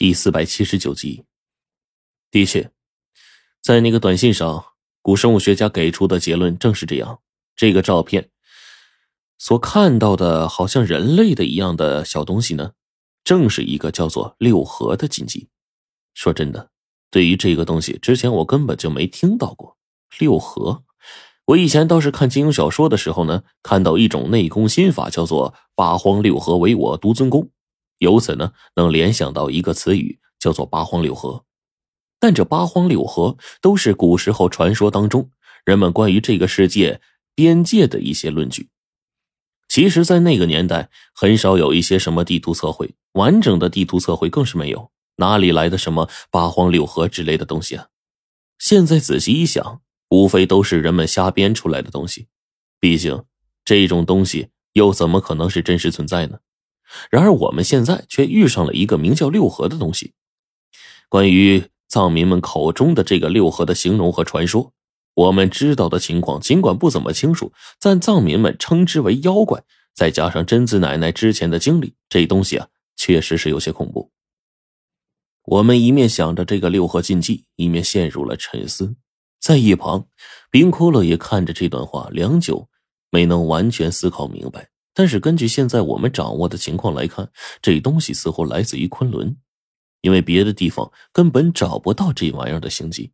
第四百七十九集。的确，在那个短信上，古生物学家给出的结论正是这样。这个照片所看到的，好像人类的一样的小东西呢，正是一个叫做六合的禁忌。说真的，对于这个东西，之前我根本就没听到过。六合，我以前倒是看金庸小说的时候呢，看到一种内功心法，叫做八荒六合为我独尊功。由此呢，能联想到一个词语，叫做八荒六合。但这八荒六合都是古时候传说当中人们关于这个世界边界的一些论据。其实，在那个年代，很少有一些什么地图测绘，完整的地图测绘更是没有，哪里来的什么八荒六合之类的东西啊？现在仔细一想，无非都是人们瞎编出来的东西。毕竟，这种东西又怎么可能是真实存在呢？然而我们现在却遇上了一个名叫六合的东西。关于藏民们口中的这个六合的形容和传说，我们知道的情况尽管不怎么清楚，但藏民们称之为妖怪。再加上贞子奶奶之前的经历，这东西啊，确实是有些恐怖。我们一面想着这个六合禁忌，一面陷入了沉思。在一旁，冰骷髅也看着这段话，良久没能完全思考明白。但是根据现在我们掌握的情况来看，这东西似乎来自于昆仑，因为别的地方根本找不到这玩意儿的行迹，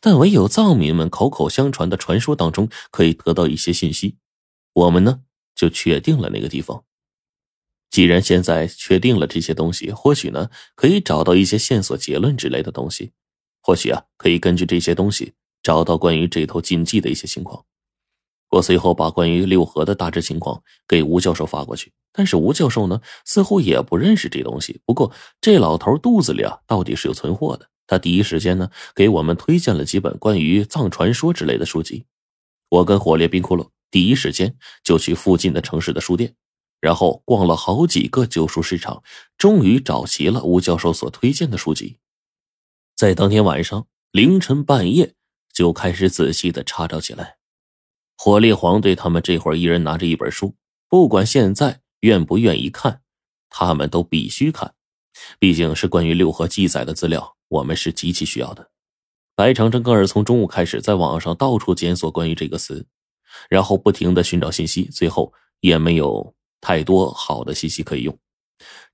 但唯有藏民们口口相传的传说当中可以得到一些信息。我们呢就确定了那个地方。既然现在确定了这些东西，或许呢可以找到一些线索、结论之类的东西，或许啊可以根据这些东西找到关于这头禁忌的一些情况。我随后把关于六合的大致情况给吴教授发过去，但是吴教授呢，似乎也不认识这东西。不过这老头肚子里啊，到底是有存货的。他第一时间呢，给我们推荐了几本关于藏传说之类的书籍。我跟火烈冰骷髅第一时间就去附近的城市的书店，然后逛了好几个旧书市场，终于找齐了吴教授所推荐的书籍。在当天晚上凌晨半夜，就开始仔细的查找起来。火烈黄队他们这会儿一人拿着一本书，不管现在愿不愿意看，他们都必须看，毕竟是关于六合记载的资料，我们是极其需要的。白长征更是从中午开始在网上到处检索关于这个词，然后不停的寻找信息，最后也没有太多好的信息可以用，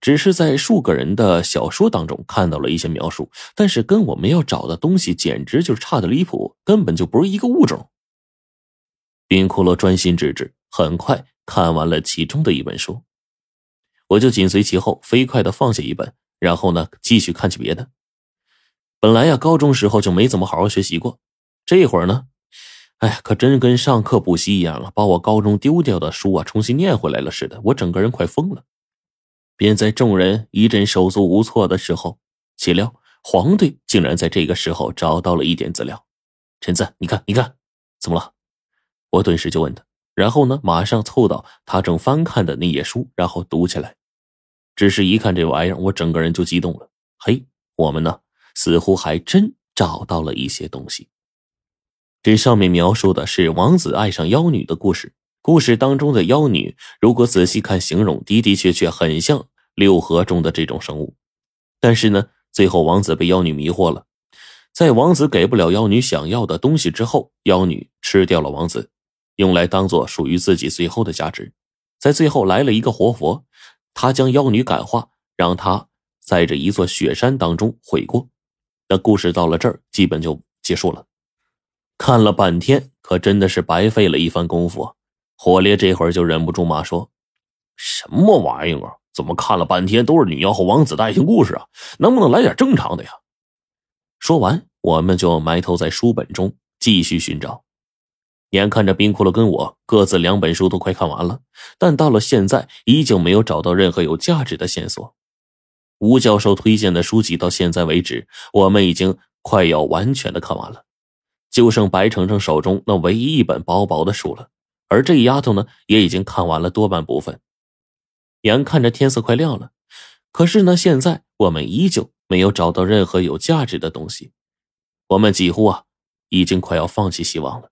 只是在数个人的小说当中看到了一些描述，但是跟我们要找的东西简直就是差的离谱，根本就不是一个物种。冰骷髅专心致志，很快看完了其中的一本书，我就紧随其后，飞快的放下一本，然后呢，继续看起别的。本来呀，高中时候就没怎么好好学习过，这会儿呢，哎，可真跟上课补习一样啊，把我高中丢掉的书啊，重新念回来了似的，我整个人快疯了。便在众人一阵手足无措的时候，岂料黄队竟然在这个时候找到了一点资料。陈子，你看，你看，怎么了？我顿时就问他，然后呢，马上凑到他正翻看的那页书，然后读起来。只是一看这玩意儿，我整个人就激动了。嘿，我们呢，似乎还真找到了一些东西。这上面描述的是王子爱上妖女的故事。故事当中的妖女，如果仔细看形容，的的确确很像六合中的这种生物。但是呢，最后王子被妖女迷惑了，在王子给不了妖女想要的东西之后，妖女吃掉了王子。用来当做属于自己最后的价值，在最后来了一个活佛，他将妖女感化，让她在这一座雪山当中悔过。那故事到了这儿，基本就结束了。看了半天，可真的是白费了一番功夫啊。火烈这会儿就忍不住骂说：“什么玩意儿？怎么看了半天都是女妖和王子的爱情故事啊？能不能来点正常的呀？”说完，我们就埋头在书本中继续寻找。眼看着冰骷髅跟我各自两本书都快看完了，但到了现在依旧没有找到任何有价值的线索。吴教授推荐的书籍到现在为止，我们已经快要完全的看完了，就剩白程程手中那唯一一本薄薄的书了。而这丫头呢，也已经看完了多半部分。眼看着天色快亮了，可是呢，现在我们依旧没有找到任何有价值的东西，我们几乎啊，已经快要放弃希望了。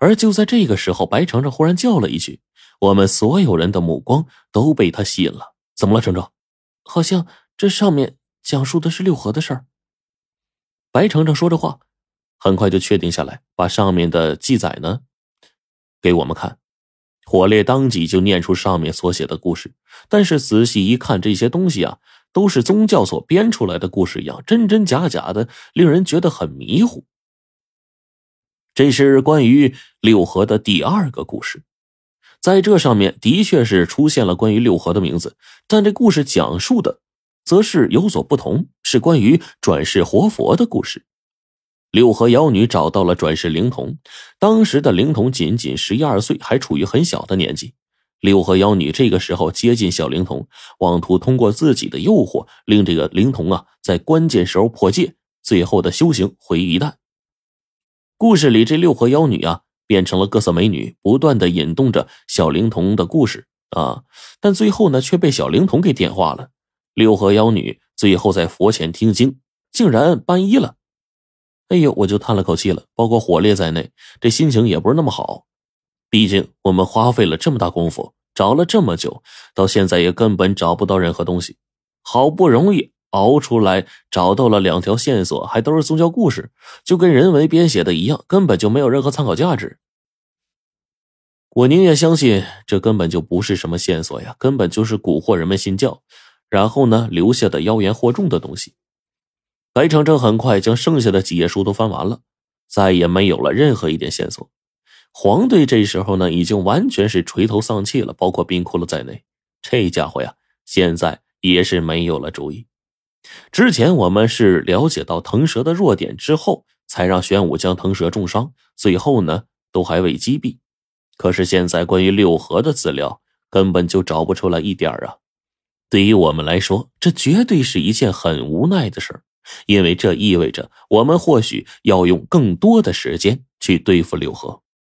而就在这个时候，白程程忽然叫了一句：“我们所有人的目光都被他吸引了。怎么了，程程？好像这上面讲述的是六合的事儿。白程程说着话，很快就确定下来，把上面的记载呢给我们看。火烈当即就念出上面所写的故事，但是仔细一看，这些东西啊，都是宗教所编出来的故事一样，真真假假的，令人觉得很迷糊。这是关于六合的第二个故事，在这上面的确是出现了关于六合的名字，但这故事讲述的则是有所不同，是关于转世活佛的故事。六合妖女找到了转世灵童，当时的灵童仅仅十一二岁，还处于很小的年纪。六合妖女这个时候接近小灵童，妄图通过自己的诱惑，令这个灵童啊在关键时候破戒，最后的修行毁于一旦。故事里这六合妖女啊变成了各色美女，不断的引动着小灵童的故事啊，但最后呢却被小灵童给点化了。六合妖女最后在佛前听经，竟然皈依了。哎呦，我就叹了口气了。包括火烈在内，这心情也不是那么好。毕竟我们花费了这么大功夫，找了这么久，到现在也根本找不到任何东西。好不容易熬出来，找到了两条线索，还都是宗教故事，就跟人为编写的一样，根本就没有任何参考价值。我宁愿相信这根本就不是什么线索呀，根本就是蛊惑人们信教，然后呢留下的妖言惑众的东西。白程程很快将剩下的几页书都翻完了，再也没有了任何一点线索。黄队这时候呢，已经完全是垂头丧气了，包括冰窟窿在内。这家伙呀，现在也是没有了主意。之前我们是了解到腾蛇的弱点之后，才让玄武将腾蛇重伤，最后呢都还未击毙。可是现在关于六合的资料根本就找不出来一点啊！对于我们来说，这绝对是一件很无奈的事儿。因为这意味着我们或许要用更多的时间去对付六合。